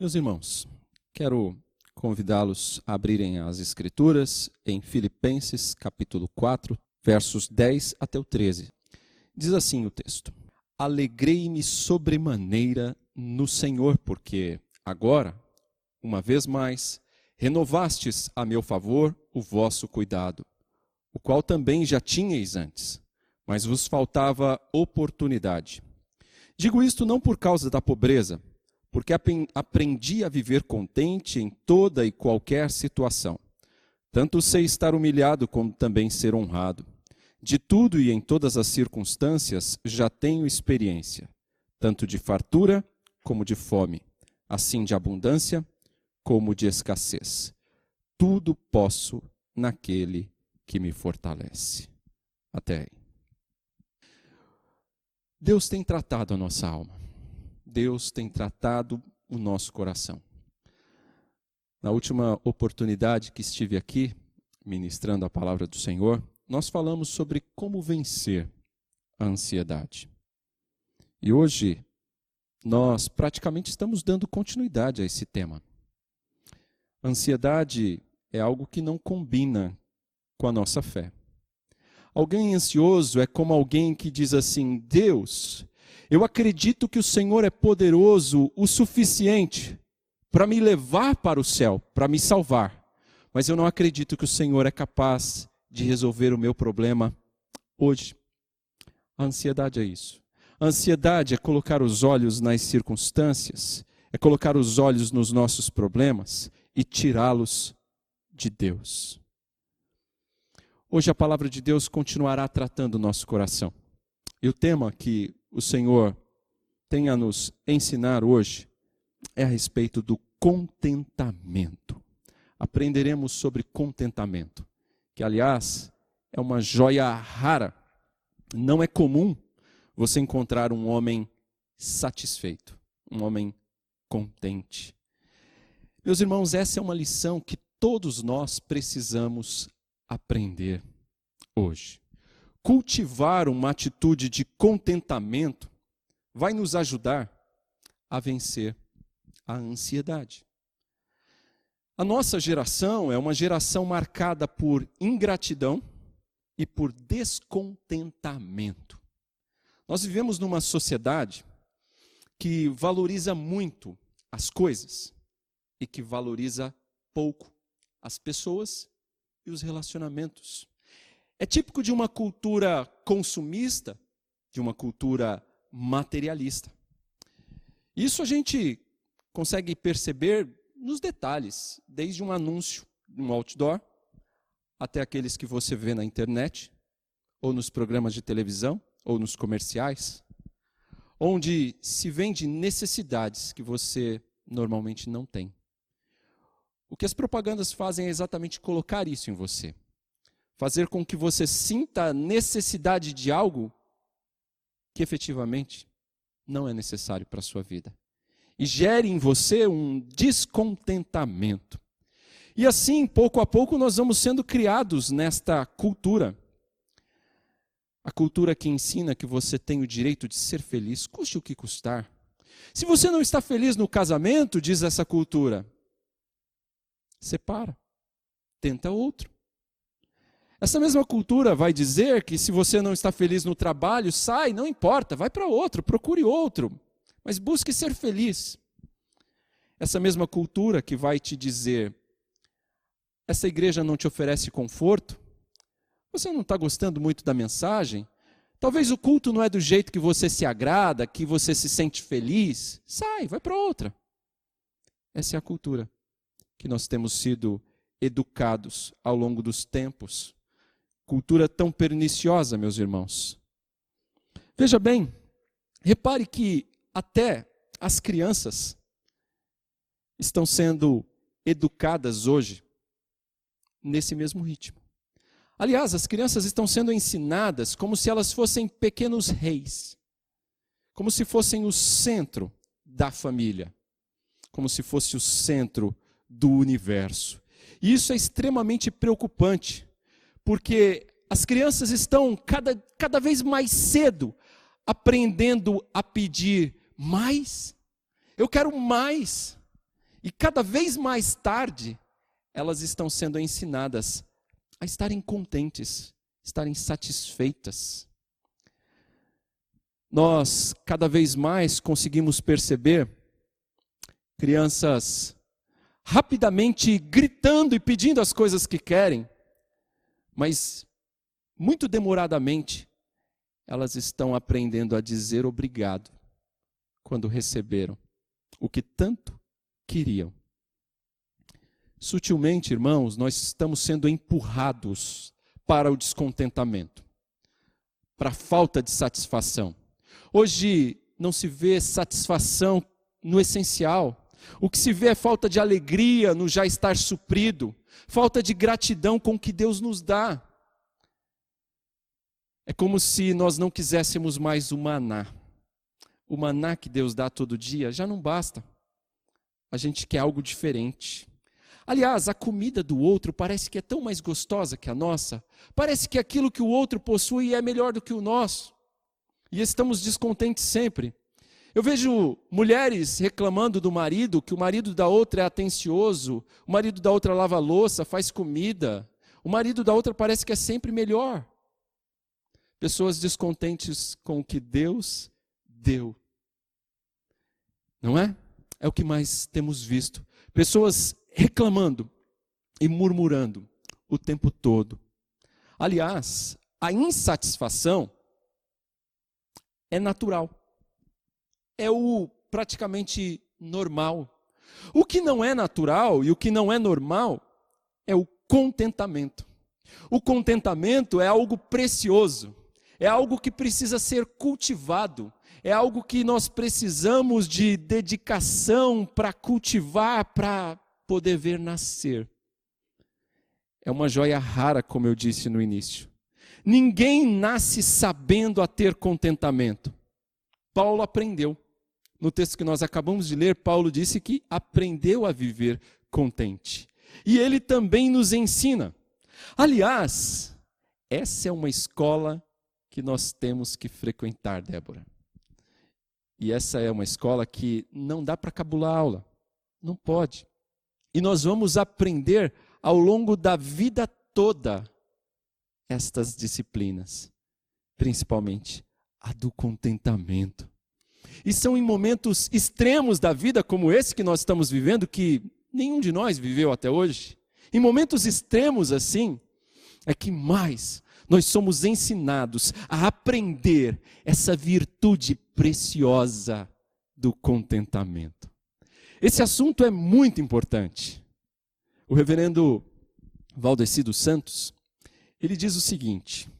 Meus irmãos, quero convidá-los a abrirem as Escrituras em Filipenses, capítulo 4, versos 10 até o 13. Diz assim o texto: Alegrei-me sobremaneira no Senhor, porque agora, uma vez mais, renovastes a meu favor o vosso cuidado, o qual também já tinhais antes, mas vos faltava oportunidade. Digo isto não por causa da pobreza, porque aprendi a viver contente em toda e qualquer situação. Tanto sei estar humilhado como também ser honrado. De tudo e em todas as circunstâncias já tenho experiência, tanto de fartura como de fome, assim de abundância como de escassez. Tudo posso naquele que me fortalece. Até aí. Deus tem tratado a nossa alma. Deus tem tratado o nosso coração. Na última oportunidade que estive aqui, ministrando a palavra do Senhor, nós falamos sobre como vencer a ansiedade. E hoje, nós praticamente estamos dando continuidade a esse tema. ansiedade é algo que não combina com a nossa fé. Alguém ansioso é como alguém que diz assim: Deus, eu acredito que o Senhor é poderoso o suficiente para me levar para o céu, para me salvar. Mas eu não acredito que o Senhor é capaz de resolver o meu problema hoje. A ansiedade é isso. A ansiedade é colocar os olhos nas circunstâncias, é colocar os olhos nos nossos problemas e tirá-los de Deus. Hoje a palavra de Deus continuará tratando o nosso coração. E o tema que o Senhor tem a nos ensinar hoje é a respeito do contentamento. Aprenderemos sobre contentamento, que aliás é uma joia rara. Não é comum você encontrar um homem satisfeito, um homem contente. Meus irmãos, essa é uma lição que todos nós precisamos aprender hoje cultivar uma atitude de contentamento vai nos ajudar a vencer a ansiedade. A nossa geração é uma geração marcada por ingratidão e por descontentamento. Nós vivemos numa sociedade que valoriza muito as coisas e que valoriza pouco as pessoas e os relacionamentos. É típico de uma cultura consumista, de uma cultura materialista. Isso a gente consegue perceber nos detalhes, desde um anúncio, um outdoor, até aqueles que você vê na internet, ou nos programas de televisão, ou nos comerciais, onde se vende necessidades que você normalmente não tem. O que as propagandas fazem é exatamente colocar isso em você fazer com que você sinta necessidade de algo que efetivamente não é necessário para a sua vida. E gere em você um descontentamento. E assim, pouco a pouco, nós vamos sendo criados nesta cultura. A cultura que ensina que você tem o direito de ser feliz, custe o que custar. Se você não está feliz no casamento, diz essa cultura, separa, tenta outro. Essa mesma cultura vai dizer que se você não está feliz no trabalho, sai, não importa, vai para outro, procure outro, mas busque ser feliz. Essa mesma cultura que vai te dizer: essa igreja não te oferece conforto, você não está gostando muito da mensagem, talvez o culto não é do jeito que você se agrada, que você se sente feliz, sai, vai para outra. Essa é a cultura que nós temos sido educados ao longo dos tempos cultura tão perniciosa, meus irmãos. Veja bem, repare que até as crianças estão sendo educadas hoje nesse mesmo ritmo. Aliás, as crianças estão sendo ensinadas como se elas fossem pequenos reis, como se fossem o centro da família, como se fosse o centro do universo. E isso é extremamente preocupante, porque as crianças estão cada, cada vez mais cedo aprendendo a pedir mais. Eu quero mais. E cada vez mais tarde, elas estão sendo ensinadas a estarem contentes, estarem satisfeitas. Nós cada vez mais conseguimos perceber crianças rapidamente gritando e pedindo as coisas que querem, mas muito demoradamente elas estão aprendendo a dizer obrigado quando receberam o que tanto queriam. Sutilmente, irmãos, nós estamos sendo empurrados para o descontentamento, para a falta de satisfação. Hoje não se vê satisfação no essencial. O que se vê é falta de alegria no já estar suprido, falta de gratidão com o que Deus nos dá. É como se nós não quiséssemos mais o maná. O maná que Deus dá todo dia já não basta. A gente quer algo diferente. Aliás, a comida do outro parece que é tão mais gostosa que a nossa. Parece que aquilo que o outro possui é melhor do que o nosso. E estamos descontentes sempre. Eu vejo mulheres reclamando do marido, que o marido da outra é atencioso, o marido da outra lava louça, faz comida, o marido da outra parece que é sempre melhor. Pessoas descontentes com o que Deus deu. Não é? É o que mais temos visto. Pessoas reclamando e murmurando o tempo todo. Aliás, a insatisfação é natural. É o praticamente normal. O que não é natural e o que não é normal é o contentamento. O contentamento é algo precioso, é algo que precisa ser cultivado, é algo que nós precisamos de dedicação para cultivar, para poder ver nascer. É uma joia rara, como eu disse no início. Ninguém nasce sabendo a ter contentamento. Paulo aprendeu. No texto que nós acabamos de ler, Paulo disse que aprendeu a viver contente. E ele também nos ensina. Aliás, essa é uma escola que nós temos que frequentar, Débora. E essa é uma escola que não dá para cabular aula. Não pode. E nós vamos aprender ao longo da vida toda estas disciplinas, principalmente a do contentamento. E são em momentos extremos da vida, como esse que nós estamos vivendo, que nenhum de nós viveu até hoje. Em momentos extremos assim, é que mais nós somos ensinados a aprender essa virtude preciosa do contentamento. Esse assunto é muito importante. O reverendo Valdeci dos Santos, ele diz o seguinte: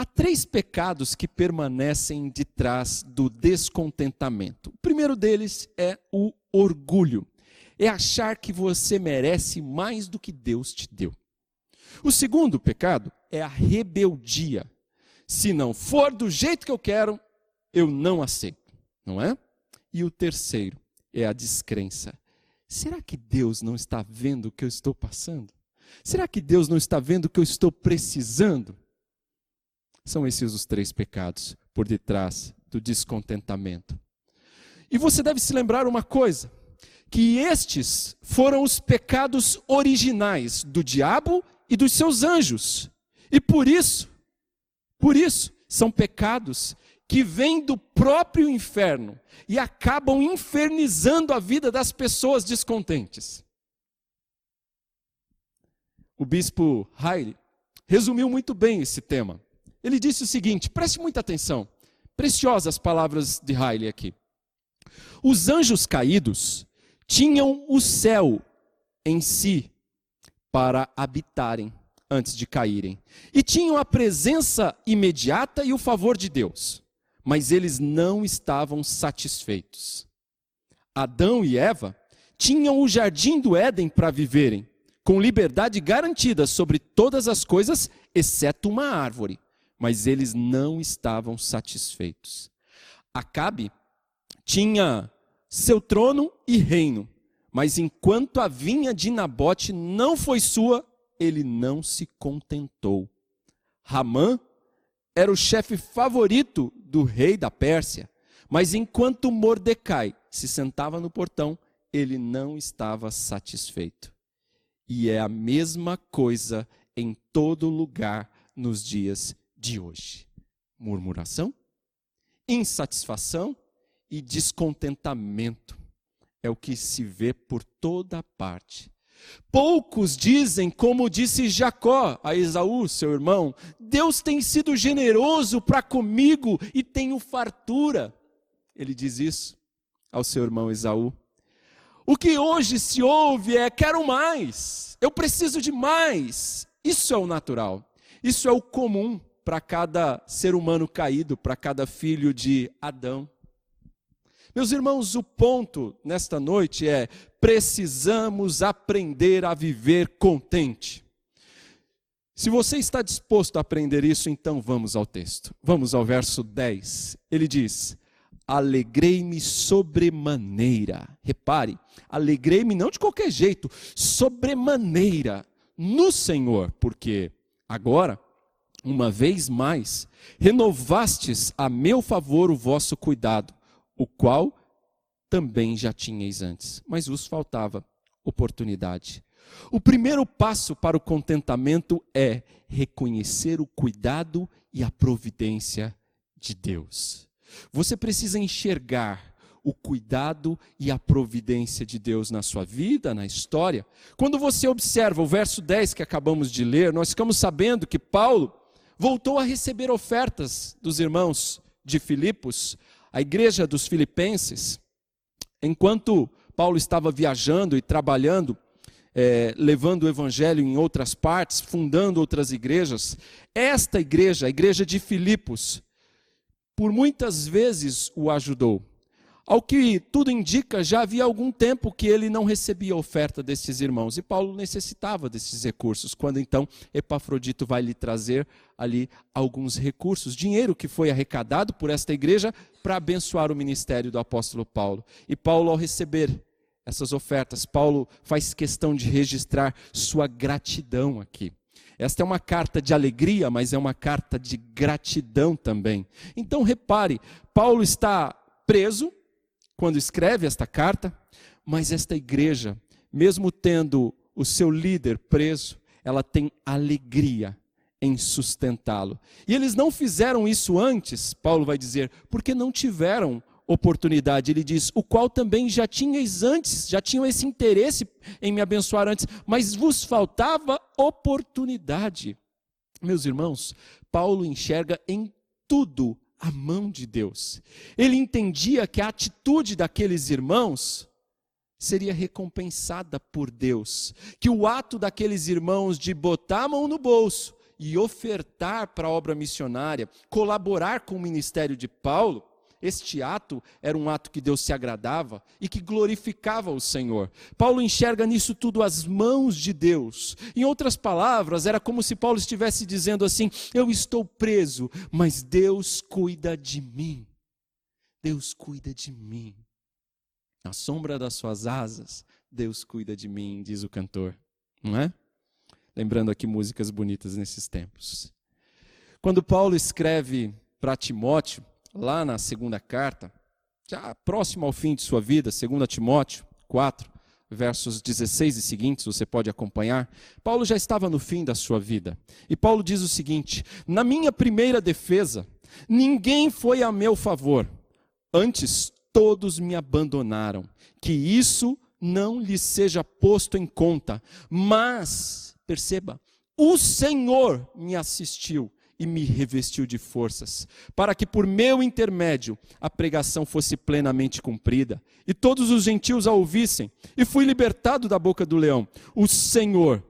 há três pecados que permanecem de trás do descontentamento. O primeiro deles é o orgulho, é achar que você merece mais do que Deus te deu. O segundo pecado é a rebeldia. Se não for do jeito que eu quero, eu não aceito, não é? E o terceiro é a descrença. Será que Deus não está vendo o que eu estou passando? Será que Deus não está vendo o que eu estou precisando? São esses os três pecados por detrás do descontentamento. E você deve se lembrar uma coisa: que estes foram os pecados originais do diabo e dos seus anjos. E por isso, por isso, são pecados que vêm do próprio inferno e acabam infernizando a vida das pessoas descontentes. O bispo Haile resumiu muito bem esse tema. Ele disse o seguinte: preste muita atenção, preciosas palavras de Haile aqui. Os anjos caídos tinham o céu em si para habitarem antes de caírem, e tinham a presença imediata e o favor de Deus mas eles não estavam satisfeitos. Adão e Eva tinham o jardim do Éden para viverem, com liberdade garantida sobre todas as coisas, exceto uma árvore, mas eles não estavam satisfeitos. Acabe tinha seu trono e reino, mas enquanto a vinha de Nabote não foi sua, ele não se contentou. Ramã era o chefe favorito do rei da Pérsia, mas enquanto Mordecai se sentava no portão, ele não estava satisfeito. E é a mesma coisa em todo lugar nos dias de hoje. Murmuração, insatisfação e descontentamento é o que se vê por toda parte. Poucos dizem, como disse Jacó a Esaú, seu irmão: Deus tem sido generoso para comigo e tenho fartura. Ele diz isso ao seu irmão Esaú. O que hoje se ouve é: quero mais, eu preciso de mais. Isso é o natural, isso é o comum para cada ser humano caído, para cada filho de Adão. Meus irmãos, o ponto nesta noite é: precisamos aprender a viver contente. Se você está disposto a aprender isso, então vamos ao texto. Vamos ao verso 10. Ele diz: Alegrei-me sobremaneira. Repare, alegrei-me não de qualquer jeito, sobremaneira no Senhor, porque agora, uma vez mais, renovastes a meu favor o vosso cuidado o qual também já tinhais antes, mas vos faltava oportunidade. O primeiro passo para o contentamento é reconhecer o cuidado e a providência de Deus. Você precisa enxergar o cuidado e a providência de Deus na sua vida, na história. Quando você observa o verso 10 que acabamos de ler, nós ficamos sabendo que Paulo voltou a receber ofertas dos irmãos de Filipos a igreja dos Filipenses, enquanto Paulo estava viajando e trabalhando, é, levando o evangelho em outras partes, fundando outras igrejas, esta igreja, a igreja de Filipos, por muitas vezes o ajudou. Ao que tudo indica, já havia algum tempo que ele não recebia oferta desses irmãos. E Paulo necessitava desses recursos. Quando então Epafrodito vai lhe trazer ali alguns recursos, dinheiro que foi arrecadado por esta igreja para abençoar o ministério do apóstolo Paulo. E Paulo, ao receber essas ofertas, Paulo faz questão de registrar sua gratidão aqui. Esta é uma carta de alegria, mas é uma carta de gratidão também. Então repare, Paulo está preso, quando escreve esta carta, mas esta igreja, mesmo tendo o seu líder preso, ela tem alegria em sustentá-lo. E eles não fizeram isso antes, Paulo vai dizer, porque não tiveram oportunidade. Ele diz: O qual também já tinhais antes, já tinham esse interesse em me abençoar antes, mas vos faltava oportunidade. Meus irmãos, Paulo enxerga em tudo a mão de Deus. Ele entendia que a atitude daqueles irmãos seria recompensada por Deus, que o ato daqueles irmãos de botar a mão no bolso e ofertar para a obra missionária, colaborar com o ministério de Paulo, este ato era um ato que Deus se agradava e que glorificava o Senhor. Paulo enxerga nisso tudo as mãos de Deus. Em outras palavras, era como se Paulo estivesse dizendo assim: Eu estou preso, mas Deus cuida de mim. Deus cuida de mim. Na sombra das suas asas, Deus cuida de mim, diz o cantor, não é? Lembrando aqui músicas bonitas nesses tempos. Quando Paulo escreve para Timóteo, lá na segunda carta, já próximo ao fim de sua vida, 2 Timóteo 4, versos 16 e seguintes, você pode acompanhar. Paulo já estava no fim da sua vida. E Paulo diz o seguinte: Na minha primeira defesa, ninguém foi a meu favor, antes todos me abandonaram. Que isso não lhe seja posto em conta, mas, perceba, o Senhor me assistiu e me revestiu de forças, para que por meu intermédio a pregação fosse plenamente cumprida, e todos os gentios a ouvissem, e fui libertado da boca do leão. O Senhor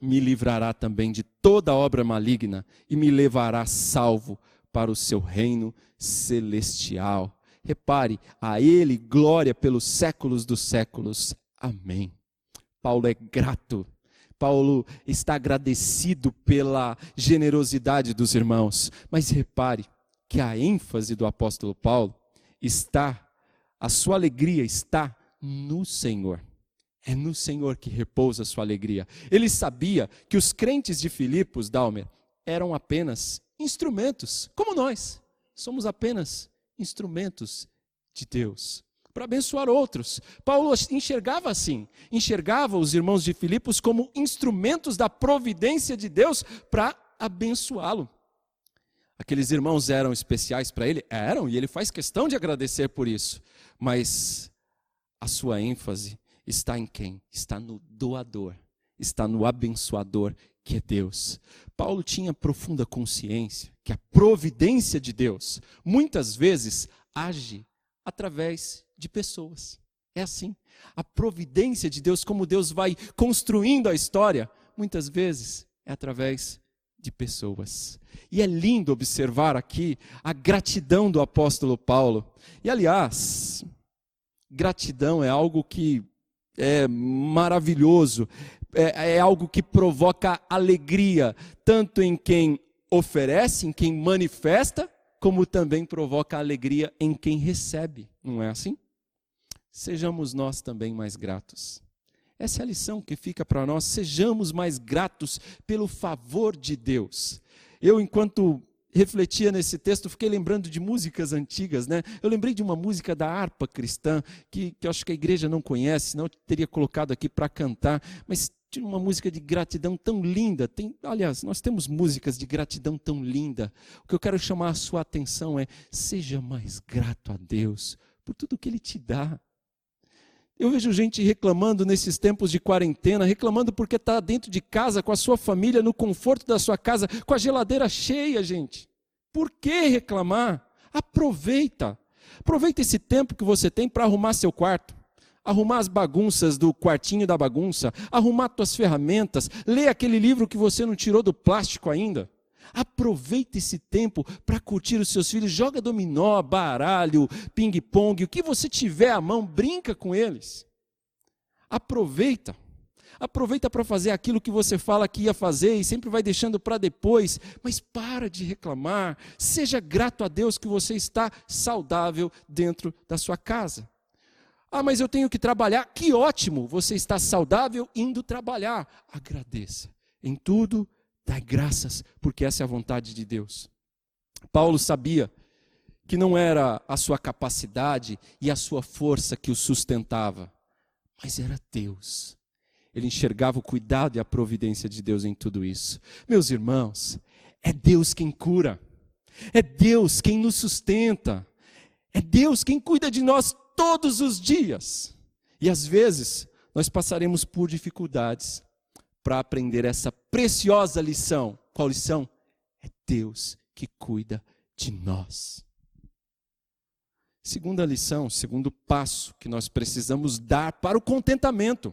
me livrará também de toda obra maligna e me levará salvo para o seu reino celestial. Repare, a Ele glória pelos séculos dos séculos. Amém. Paulo é grato Paulo está agradecido pela generosidade dos irmãos. Mas repare que a ênfase do apóstolo Paulo está, a sua alegria está no Senhor. É no Senhor que repousa a sua alegria. Ele sabia que os crentes de Filipos, Dalmer, eram apenas instrumentos, como nós. Somos apenas instrumentos de Deus. Para abençoar outros. Paulo enxergava assim, enxergava os irmãos de Filipos como instrumentos da providência de Deus para abençoá-lo. Aqueles irmãos eram especiais para ele? Eram, e ele faz questão de agradecer por isso. Mas a sua ênfase está em quem? Está no doador, está no abençoador, que é Deus. Paulo tinha profunda consciência que a providência de Deus muitas vezes age através de pessoas. É assim. A providência de Deus, como Deus vai construindo a história, muitas vezes é através de pessoas. E é lindo observar aqui a gratidão do apóstolo Paulo. E aliás, gratidão é algo que é maravilhoso, é, é algo que provoca alegria, tanto em quem oferece, em quem manifesta, como também provoca alegria em quem recebe. Não é assim? Sejamos nós também mais gratos. Essa é a lição que fica para nós. Sejamos mais gratos pelo favor de Deus. Eu, enquanto refletia nesse texto, fiquei lembrando de músicas antigas, né? Eu lembrei de uma música da harpa cristã, que, que eu acho que a igreja não conhece, eu teria colocado aqui para cantar, mas tinha uma música de gratidão tão linda. Tem, aliás, nós temos músicas de gratidão tão linda. O que eu quero chamar a sua atenção é: seja mais grato a Deus por tudo que Ele te dá. Eu vejo gente reclamando nesses tempos de quarentena, reclamando porque está dentro de casa, com a sua família, no conforto da sua casa, com a geladeira cheia, gente. Por que reclamar? Aproveita. Aproveita esse tempo que você tem para arrumar seu quarto. Arrumar as bagunças do quartinho da bagunça, arrumar suas ferramentas, ler aquele livro que você não tirou do plástico ainda. Aproveita esse tempo para curtir os seus filhos, joga dominó, baralho, ping-pong, o que você tiver à mão, brinca com eles. Aproveita. Aproveita para fazer aquilo que você fala que ia fazer e sempre vai deixando para depois, mas para de reclamar. Seja grato a Deus que você está saudável dentro da sua casa. Ah, mas eu tenho que trabalhar. Que ótimo, você está saudável indo trabalhar. Agradeça. Em tudo, Dai graças, porque essa é a vontade de Deus. Paulo sabia que não era a sua capacidade e a sua força que o sustentava, mas era Deus. Ele enxergava o cuidado e a providência de Deus em tudo isso. Meus irmãos, é Deus quem cura, é Deus quem nos sustenta, é Deus quem cuida de nós todos os dias. E às vezes nós passaremos por dificuldades, para aprender essa preciosa lição. Qual lição? É Deus que cuida de nós. Segunda lição, segundo passo que nós precisamos dar para o contentamento.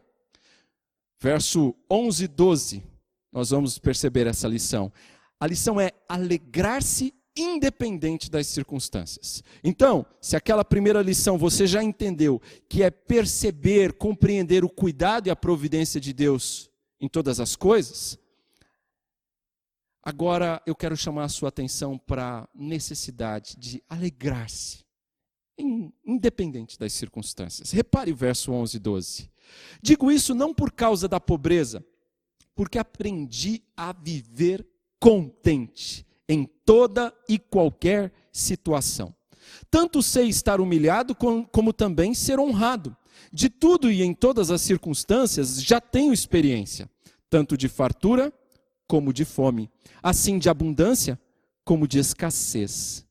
Verso 11 e 12, nós vamos perceber essa lição. A lição é alegrar-se independente das circunstâncias. Então, se aquela primeira lição você já entendeu, que é perceber, compreender o cuidado e a providência de Deus em todas as coisas. Agora eu quero chamar a sua atenção para a necessidade de alegrar-se, independente das circunstâncias. Repare o verso 11 e 12. Digo isso não por causa da pobreza, porque aprendi a viver contente em toda e qualquer situação. Tanto sei estar humilhado como, também ser honrado. De tudo e em todas as circunstâncias já tenho experiência, tanto de fartura como de fome, assim de abundância como de escassez.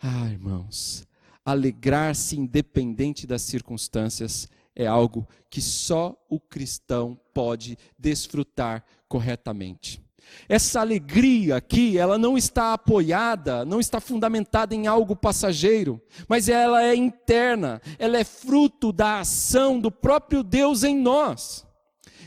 Ah, irmãos, alegrar-se independente das circunstâncias é algo que só o cristão pode desfrutar corretamente. Essa alegria aqui, ela não está apoiada, não está fundamentada em algo passageiro, mas ela é interna, ela é fruto da ação do próprio Deus em nós.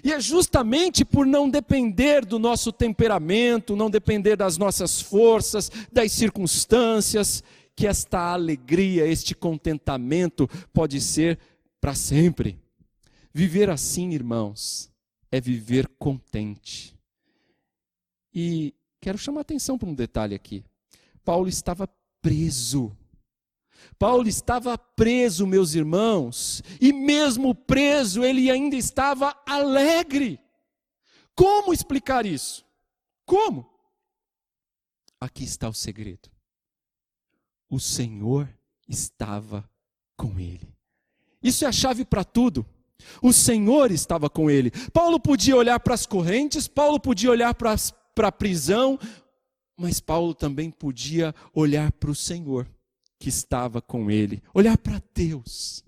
E é justamente por não depender do nosso temperamento, não depender das nossas forças, das circunstâncias, que esta alegria, este contentamento pode ser para sempre. Viver assim, irmãos, é viver contente. E quero chamar atenção para um detalhe aqui. Paulo estava preso. Paulo estava preso, meus irmãos, e mesmo preso, ele ainda estava alegre. Como explicar isso? Como? Aqui está o segredo. O Senhor estava com ele. Isso é a chave para tudo. O Senhor estava com ele. Paulo podia olhar para as correntes, Paulo podia olhar para a prisão, mas Paulo também podia olhar para o Senhor, que estava com ele, olhar para Deus,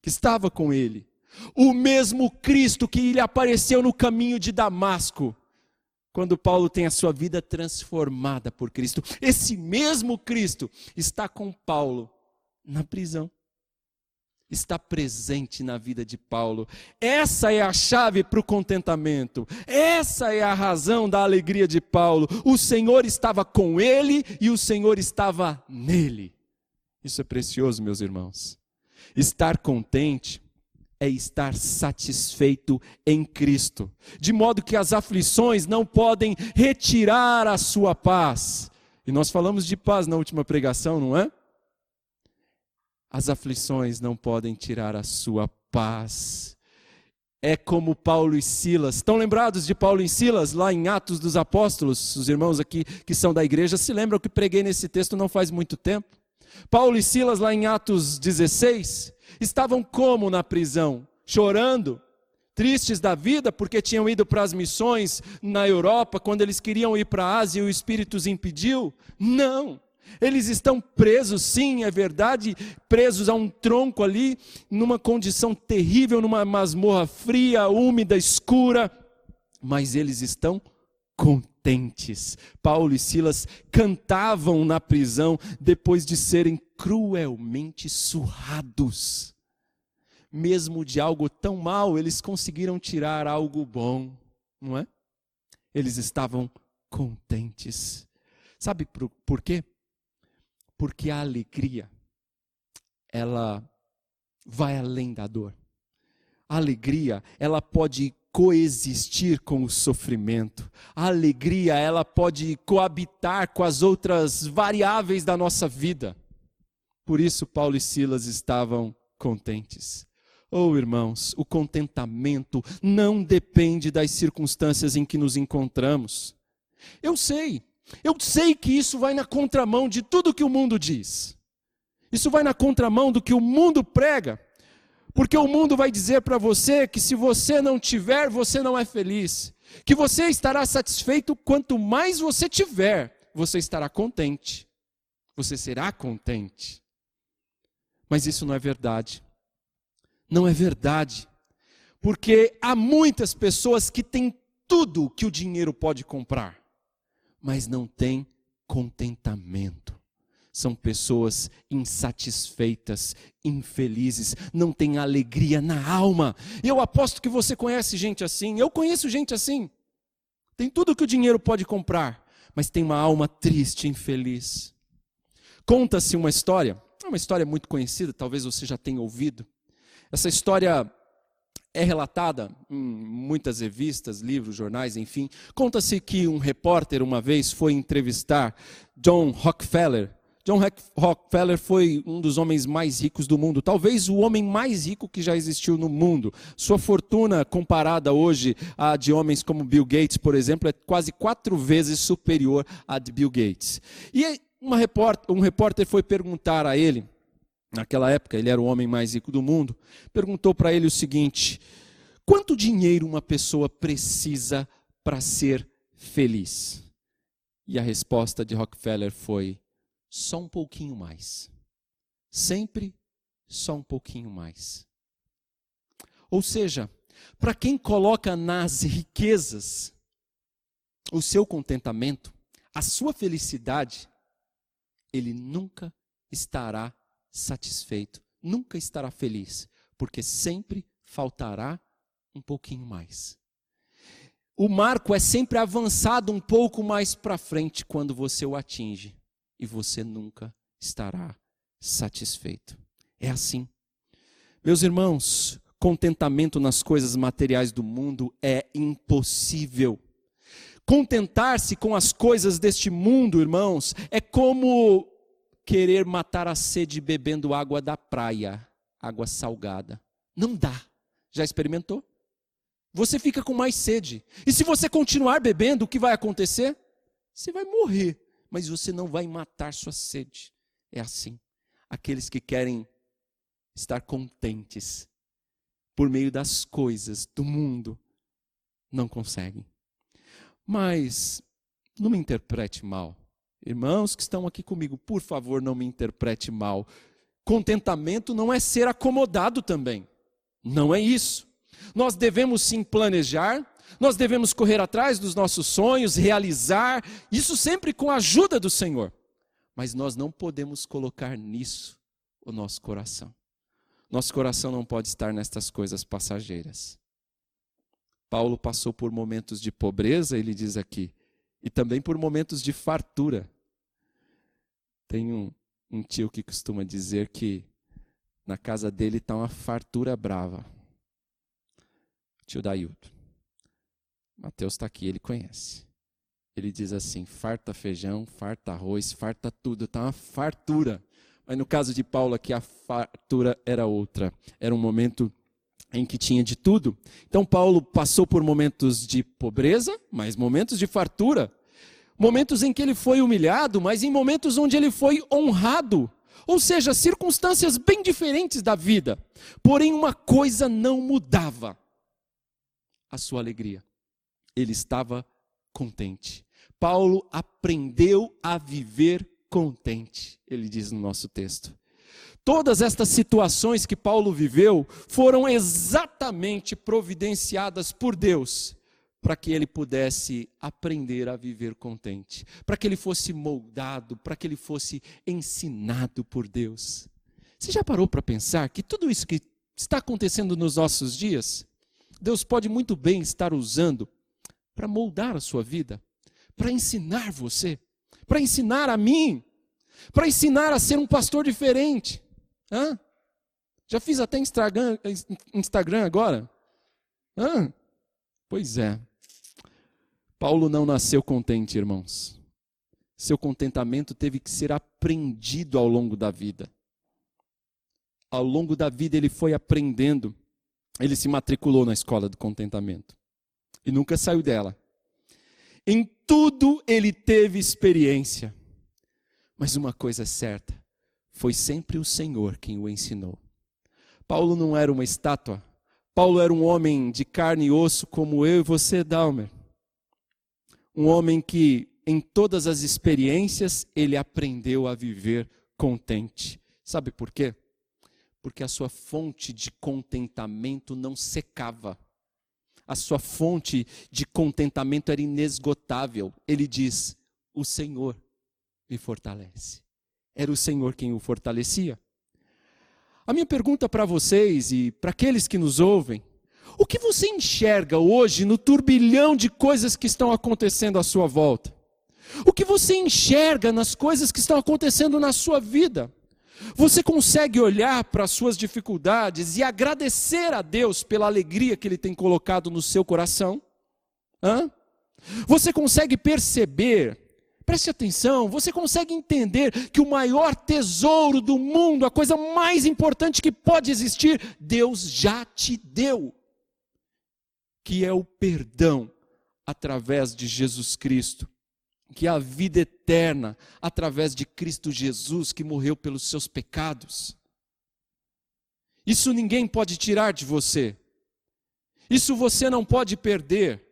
que estava com ele. O mesmo Cristo que lhe apareceu no caminho de Damasco, quando Paulo tem a sua vida transformada por Cristo. Esse mesmo Cristo está com Paulo na prisão está presente na vida de Paulo. Essa é a chave para o contentamento. Essa é a razão da alegria de Paulo. O Senhor estava com ele e o Senhor estava nele. Isso é precioso, meus irmãos. Estar contente é estar satisfeito em Cristo, de modo que as aflições não podem retirar a sua paz. E nós falamos de paz na última pregação, não é? As aflições não podem tirar a sua paz. É como Paulo e Silas. Estão lembrados de Paulo e Silas lá em Atos dos Apóstolos? Os irmãos aqui que são da igreja se lembram que preguei nesse texto não faz muito tempo. Paulo e Silas lá em Atos 16 estavam como na prisão? Chorando, tristes da vida porque tinham ido para as missões na Europa, quando eles queriam ir para a Ásia e o Espírito os impediu? Não. Eles estão presos, sim, é verdade, presos a um tronco ali, numa condição terrível, numa masmorra fria, úmida, escura, mas eles estão contentes. Paulo e Silas cantavam na prisão depois de serem cruelmente surrados. Mesmo de algo tão mal, eles conseguiram tirar algo bom, não é? Eles estavam contentes. Sabe por, por quê? Porque a alegria, ela vai além da dor. A alegria, ela pode coexistir com o sofrimento. A alegria, ela pode coabitar com as outras variáveis da nossa vida. Por isso, Paulo e Silas estavam contentes. Oh, irmãos, o contentamento não depende das circunstâncias em que nos encontramos. Eu sei, eu sei que isso vai na contramão de tudo que o mundo diz. Isso vai na contramão do que o mundo prega. Porque o mundo vai dizer para você que se você não tiver, você não é feliz. Que você estará satisfeito quanto mais você tiver, você estará contente. Você será contente. Mas isso não é verdade. Não é verdade. Porque há muitas pessoas que têm tudo que o dinheiro pode comprar mas não têm contentamento. São pessoas insatisfeitas, infelizes, não têm alegria na alma. E eu aposto que você conhece gente assim. Eu conheço gente assim. Tem tudo que o dinheiro pode comprar, mas tem uma alma triste, infeliz. Conta-se uma história, é uma história muito conhecida, talvez você já tenha ouvido. Essa história é relatada em muitas revistas, livros, jornais, enfim. Conta-se que um repórter uma vez foi entrevistar John Rockefeller. John Rockefeller foi um dos homens mais ricos do mundo, talvez o homem mais rico que já existiu no mundo. Sua fortuna, comparada hoje à de homens como Bill Gates, por exemplo, é quase quatro vezes superior à de Bill Gates. E repórter, um repórter foi perguntar a ele naquela época, ele era o homem mais rico do mundo, perguntou para ele o seguinte: quanto dinheiro uma pessoa precisa para ser feliz? E a resposta de Rockefeller foi: só um pouquinho mais. Sempre só um pouquinho mais. Ou seja, para quem coloca nas riquezas o seu contentamento, a sua felicidade, ele nunca estará satisfeito, nunca estará feliz, porque sempre faltará um pouquinho mais. O marco é sempre avançado um pouco mais para frente quando você o atinge, e você nunca estará satisfeito. É assim. Meus irmãos, contentamento nas coisas materiais do mundo é impossível. Contentar-se com as coisas deste mundo, irmãos, é como querer matar a sede bebendo água da praia, água salgada. Não dá. Já experimentou? Você fica com mais sede. E se você continuar bebendo, o que vai acontecer? Você vai morrer, mas você não vai matar sua sede. É assim. Aqueles que querem estar contentes por meio das coisas do mundo, não conseguem. Mas não me interprete mal. Irmãos que estão aqui comigo, por favor, não me interprete mal. Contentamento não é ser acomodado também. Não é isso. Nós devemos sim planejar, nós devemos correr atrás dos nossos sonhos, realizar, isso sempre com a ajuda do Senhor. Mas nós não podemos colocar nisso o nosso coração. Nosso coração não pode estar nestas coisas passageiras. Paulo passou por momentos de pobreza, ele diz aqui, e também por momentos de fartura. Tem um, um tio que costuma dizer que na casa dele está uma fartura brava. Tio Dailton. Mateus está aqui, ele conhece. Ele diz assim: farta feijão, farta arroz, farta tudo, está uma fartura. Mas no caso de Paulo aqui, a fartura era outra. Era um momento em que tinha de tudo. Então Paulo passou por momentos de pobreza, mas momentos de fartura. Momentos em que ele foi humilhado, mas em momentos onde ele foi honrado. Ou seja, circunstâncias bem diferentes da vida. Porém, uma coisa não mudava: a sua alegria ele estava contente. Paulo aprendeu a viver contente, ele diz no nosso texto. Todas estas situações que Paulo viveu foram exatamente providenciadas por Deus para que ele pudesse aprender a viver contente, para que ele fosse moldado, para que ele fosse ensinado por Deus. Você já parou para pensar que tudo isso que está acontecendo nos nossos dias, Deus pode muito bem estar usando para moldar a sua vida, para ensinar você, para ensinar a mim, para ensinar a ser um pastor diferente. Hã? Já fiz até Instagram, Instagram agora? Hã? Pois é. Paulo não nasceu contente, irmãos. Seu contentamento teve que ser aprendido ao longo da vida. Ao longo da vida ele foi aprendendo. Ele se matriculou na escola do contentamento e nunca saiu dela. Em tudo ele teve experiência. Mas uma coisa é certa, foi sempre o Senhor quem o ensinou. Paulo não era uma estátua. Paulo era um homem de carne e osso como eu e você, Dalmer. Um homem que em todas as experiências ele aprendeu a viver contente. Sabe por quê? Porque a sua fonte de contentamento não secava a sua fonte de contentamento era inesgotável. Ele diz: O Senhor me fortalece. Era o Senhor quem o fortalecia. A minha pergunta para vocês e para aqueles que nos ouvem: o que você enxerga hoje no turbilhão de coisas que estão acontecendo à sua volta? O que você enxerga nas coisas que estão acontecendo na sua vida? Você consegue olhar para as suas dificuldades e agradecer a Deus pela alegria que Ele tem colocado no seu coração? Hã? Você consegue perceber, preste atenção, você consegue entender que o maior tesouro do mundo, a coisa mais importante que pode existir, Deus já te deu, que é o perdão através de Jesus Cristo que a vida eterna através de Cristo Jesus que morreu pelos seus pecados. Isso ninguém pode tirar de você. Isso você não pode perder.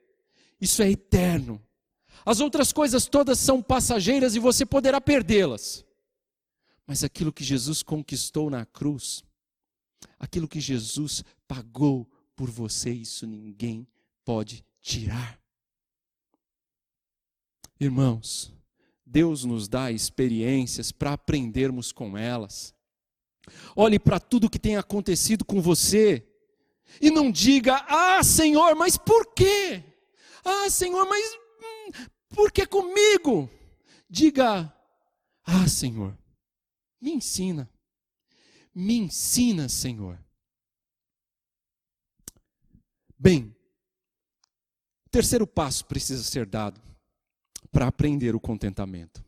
Isso é eterno. As outras coisas todas são passageiras e você poderá perdê-las. Mas aquilo que Jesus conquistou na cruz, aquilo que Jesus pagou por você, isso ninguém pode tirar. Irmãos, Deus nos dá experiências para aprendermos com elas. Olhe para tudo que tem acontecido com você e não diga: Ah, Senhor, mas por quê? Ah, Senhor, mas por que comigo? Diga: Ah, Senhor, me ensina. Me ensina, Senhor. Bem, terceiro passo precisa ser dado para aprender o contentamento.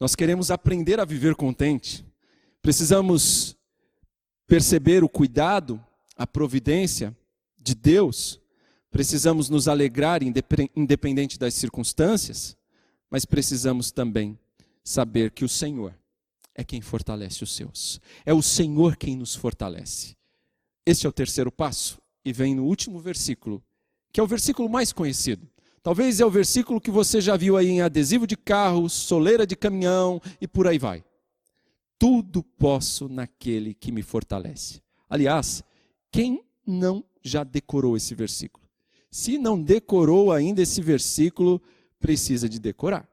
Nós queremos aprender a viver contente. Precisamos perceber o cuidado, a providência de Deus. Precisamos nos alegrar independente das circunstâncias, mas precisamos também saber que o Senhor é quem fortalece os seus. É o Senhor quem nos fortalece. Este é o terceiro passo e vem no último versículo, que é o versículo mais conhecido. Talvez é o versículo que você já viu aí em adesivo de carro, soleira de caminhão e por aí vai. Tudo posso naquele que me fortalece. Aliás, quem não já decorou esse versículo? Se não decorou ainda esse versículo, precisa de decorar.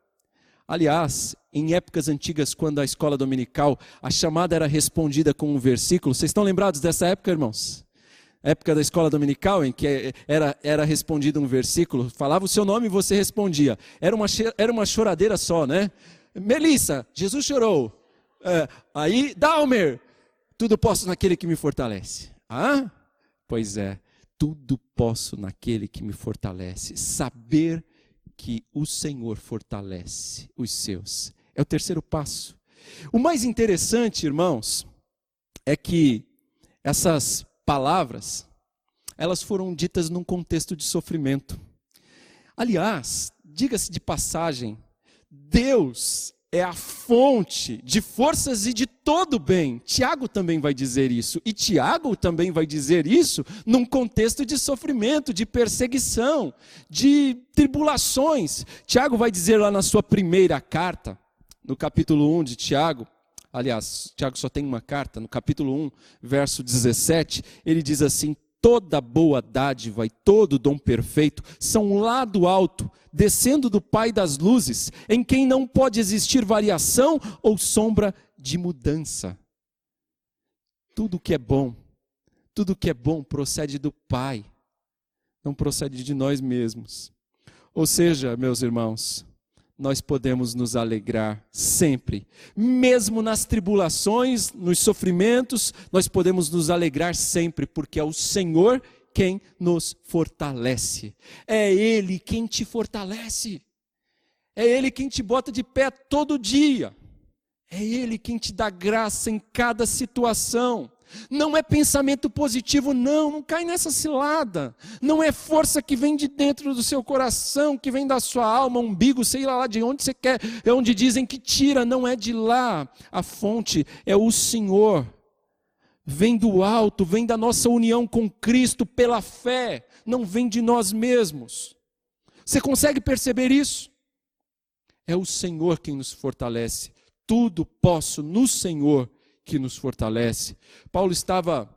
Aliás, em épocas antigas, quando a escola dominical, a chamada era respondida com um versículo. Vocês estão lembrados dessa época, irmãos? época da escola dominical, em que era, era respondido um versículo, falava o seu nome e você respondia. Era uma, era uma choradeira só, né? Melissa, Jesus chorou. É, aí, Dalmer, tudo posso naquele que me fortalece. Ah? Pois é, tudo posso naquele que me fortalece. Saber que o Senhor fortalece os seus. É o terceiro passo. O mais interessante, irmãos, é que essas palavras, elas foram ditas num contexto de sofrimento. Aliás, diga-se de passagem, Deus é a fonte de forças e de todo bem. Tiago também vai dizer isso. E Tiago também vai dizer isso num contexto de sofrimento, de perseguição, de tribulações. Tiago vai dizer lá na sua primeira carta, no capítulo 1 de Tiago, aliás, Tiago só tem uma carta, no capítulo 1, verso 17, ele diz assim: toda boa dádiva e todo dom perfeito são lá do alto, descendo do Pai das luzes, em quem não pode existir variação ou sombra de mudança. Tudo que é bom, tudo que é bom procede do Pai, não procede de nós mesmos. Ou seja, meus irmãos, nós podemos nos alegrar sempre. Mesmo nas tribulações, nos sofrimentos, nós podemos nos alegrar sempre, porque é o Senhor quem nos fortalece. É Ele quem te fortalece. É Ele quem te bota de pé todo dia. É Ele quem te dá graça em cada situação. Não é pensamento positivo, não, não cai nessa cilada. Não é força que vem de dentro do seu coração, que vem da sua alma, umbigo, sei lá de onde você quer, é onde dizem que tira, não é de lá. A fonte é o Senhor. Vem do alto, vem da nossa união com Cristo pela fé, não vem de nós mesmos. Você consegue perceber isso? É o Senhor quem nos fortalece. Tudo posso no Senhor que nos fortalece. Paulo estava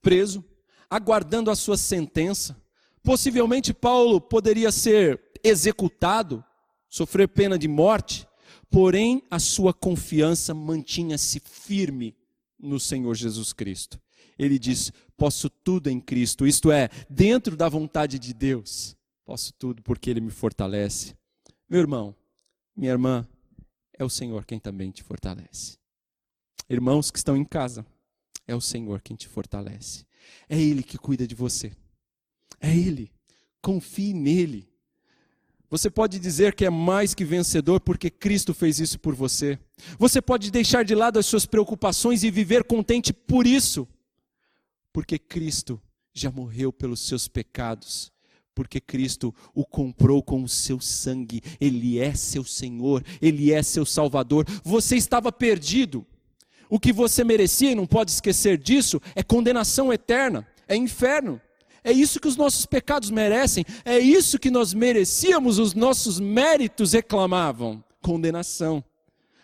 preso, aguardando a sua sentença. Possivelmente Paulo poderia ser executado, sofrer pena de morte, porém a sua confiança mantinha-se firme no Senhor Jesus Cristo. Ele diz: Posso tudo em Cristo, isto é, dentro da vontade de Deus, posso tudo porque Ele me fortalece. Meu irmão, minha irmã, é o Senhor quem também te fortalece. Irmãos que estão em casa, é o Senhor quem te fortalece. É Ele que cuida de você. É Ele. Confie nele. Você pode dizer que é mais que vencedor porque Cristo fez isso por você. Você pode deixar de lado as suas preocupações e viver contente por isso. Porque Cristo já morreu pelos seus pecados. Porque Cristo o comprou com o seu sangue. Ele é seu Senhor, ele é seu Salvador. Você estava perdido. O que você merecia, e não pode esquecer disso, é condenação eterna, é inferno. É isso que os nossos pecados merecem, é isso que nós merecíamos, os nossos méritos reclamavam: condenação.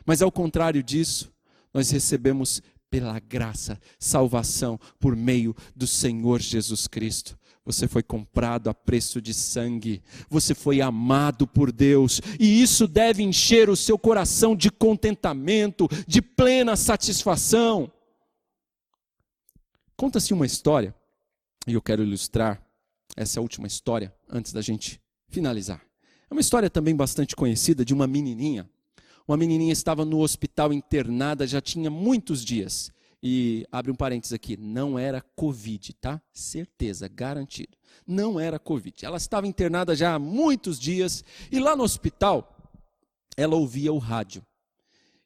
Mas ao contrário disso, nós recebemos pela graça salvação por meio do Senhor Jesus Cristo. Você foi comprado a preço de sangue. Você foi amado por Deus. E isso deve encher o seu coração de contentamento, de plena satisfação. Conta-se uma história, e eu quero ilustrar essa última história antes da gente finalizar. É uma história também bastante conhecida de uma menininha. Uma menininha estava no hospital internada já tinha muitos dias. E abre um parênteses aqui, não era Covid, tá? Certeza, garantido. Não era Covid. Ela estava internada já há muitos dias e lá no hospital ela ouvia o rádio.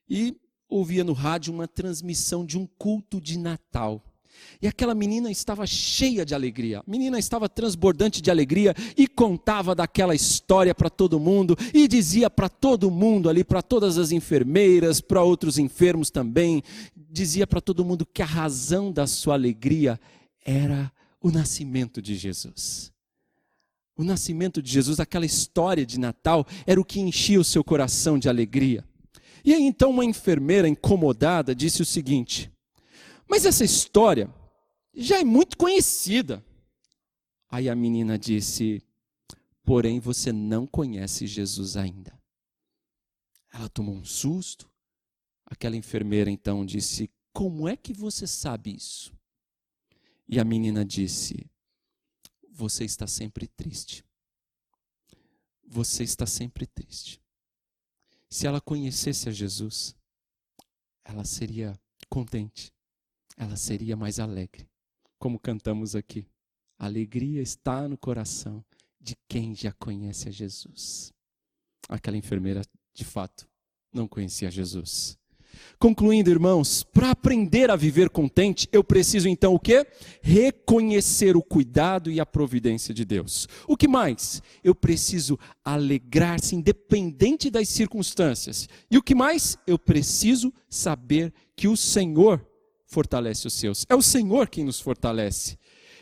E ouvia no rádio uma transmissão de um culto de Natal. E aquela menina estava cheia de alegria. A menina estava transbordante de alegria e contava daquela história para todo mundo e dizia para todo mundo ali, para todas as enfermeiras, para outros enfermos também, dizia para todo mundo que a razão da sua alegria era o nascimento de Jesus. O nascimento de Jesus, aquela história de Natal, era o que enchia o seu coração de alegria. E aí então uma enfermeira incomodada disse o seguinte: Mas essa história já é muito conhecida. Aí a menina disse: Porém você não conhece Jesus ainda. Ela tomou um susto. Aquela enfermeira então disse: Como é que você sabe isso? E a menina disse: Você está sempre triste. Você está sempre triste. Se ela conhecesse a Jesus, ela seria contente, ela seria mais alegre. Como cantamos aqui, a alegria está no coração de quem já conhece a Jesus. Aquela enfermeira, de fato, não conhecia Jesus. Concluindo, irmãos, para aprender a viver contente, eu preciso então o quê? Reconhecer o cuidado e a providência de Deus. O que mais? Eu preciso alegrar-se independente das circunstâncias. E o que mais? Eu preciso saber que o Senhor fortalece os seus. É o Senhor quem nos fortalece.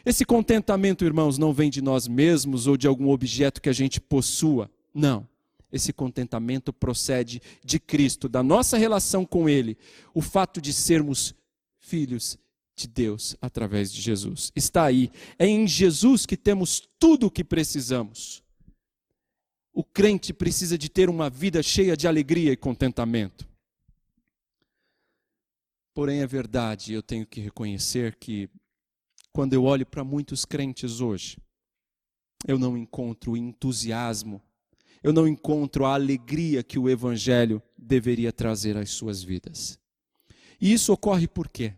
Esse contentamento, irmãos, não vem de nós mesmos ou de algum objeto que a gente possua. Não esse contentamento procede de Cristo, da nossa relação com Ele, o fato de sermos filhos de Deus através de Jesus. Está aí. É em Jesus que temos tudo o que precisamos. O crente precisa de ter uma vida cheia de alegria e contentamento. Porém, é verdade, eu tenho que reconhecer que, quando eu olho para muitos crentes hoje, eu não encontro entusiasmo eu não encontro a alegria que o Evangelho deveria trazer às suas vidas. E isso ocorre por quê?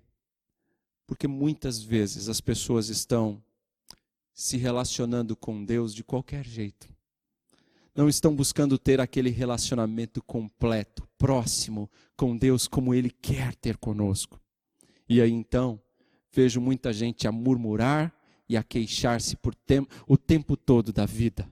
Porque muitas vezes as pessoas estão se relacionando com Deus de qualquer jeito. Não estão buscando ter aquele relacionamento completo, próximo com Deus, como Ele quer ter conosco. E aí então, vejo muita gente a murmurar e a queixar-se por tem o tempo todo da vida.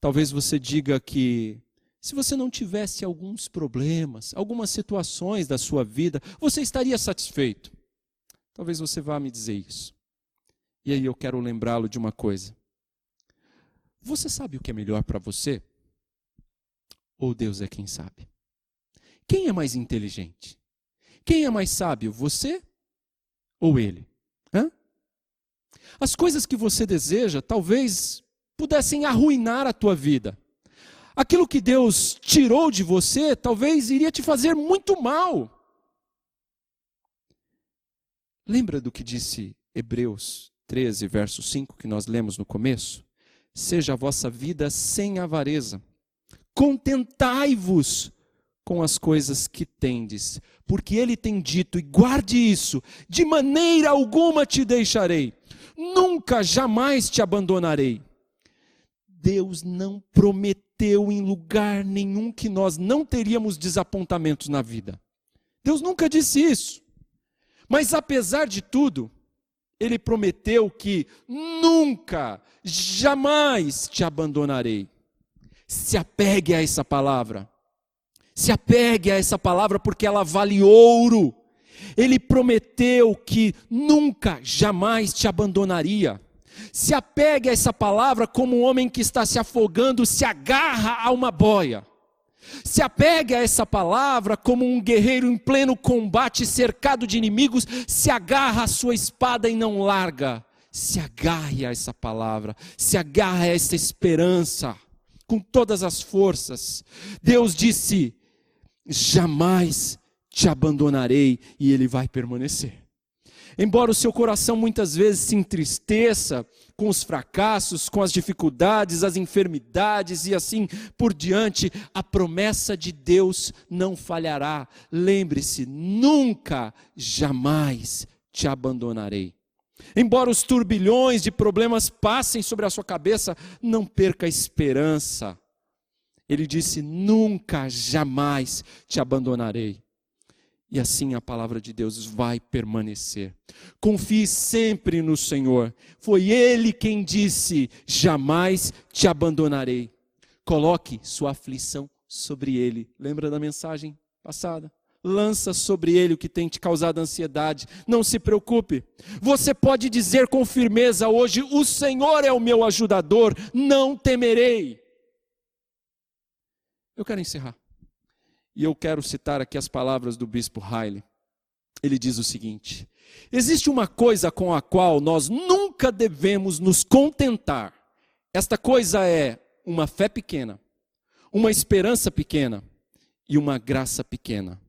Talvez você diga que se você não tivesse alguns problemas, algumas situações da sua vida, você estaria satisfeito. Talvez você vá me dizer isso. E aí eu quero lembrá-lo de uma coisa. Você sabe o que é melhor para você? Ou Deus é quem sabe? Quem é mais inteligente? Quem é mais sábio, você ou ele? Hã? As coisas que você deseja, talvez pudessem arruinar a tua vida. Aquilo que Deus tirou de você, talvez iria te fazer muito mal. Lembra do que disse Hebreus 13, verso 5, que nós lemos no começo? Seja a vossa vida sem avareza. Contentai-vos com as coisas que tendes, porque ele tem dito, e guarde isso: de maneira alguma te deixarei, nunca jamais te abandonarei. Deus não prometeu em lugar nenhum que nós não teríamos desapontamentos na vida. Deus nunca disse isso. Mas apesar de tudo, Ele prometeu que nunca, jamais te abandonarei. Se apegue a essa palavra. Se apegue a essa palavra porque ela vale ouro. Ele prometeu que nunca, jamais te abandonaria. Se apegue a essa palavra como um homem que está se afogando, se agarra a uma boia. Se apegue a essa palavra como um guerreiro em pleno combate, cercado de inimigos, se agarra a sua espada e não larga. Se agarre a essa palavra, se agarre a essa esperança, com todas as forças. Deus disse: jamais te abandonarei, e Ele vai permanecer. Embora o seu coração muitas vezes se entristeça com os fracassos, com as dificuldades, as enfermidades e assim por diante, a promessa de Deus não falhará. Lembre-se, nunca, jamais te abandonarei. Embora os turbilhões de problemas passem sobre a sua cabeça, não perca a esperança. Ele disse: Nunca, jamais te abandonarei. E assim a palavra de Deus vai permanecer. Confie sempre no Senhor. Foi Ele quem disse: Jamais te abandonarei. Coloque sua aflição sobre Ele. Lembra da mensagem passada? Lança sobre Ele o que tem te causado ansiedade. Não se preocupe. Você pode dizer com firmeza hoje: O Senhor é o meu ajudador, não temerei. Eu quero encerrar. E eu quero citar aqui as palavras do bispo Riley. Ele diz o seguinte: Existe uma coisa com a qual nós nunca devemos nos contentar. Esta coisa é uma fé pequena, uma esperança pequena e uma graça pequena.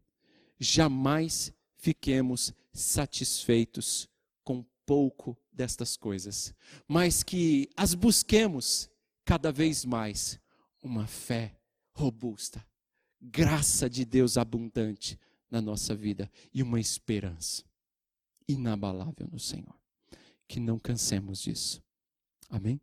Jamais fiquemos satisfeitos com pouco destas coisas, mas que as busquemos cada vez mais uma fé robusta, graça de Deus abundante na nossa vida e uma esperança inabalável no Senhor. Que não cansemos disso. Amém?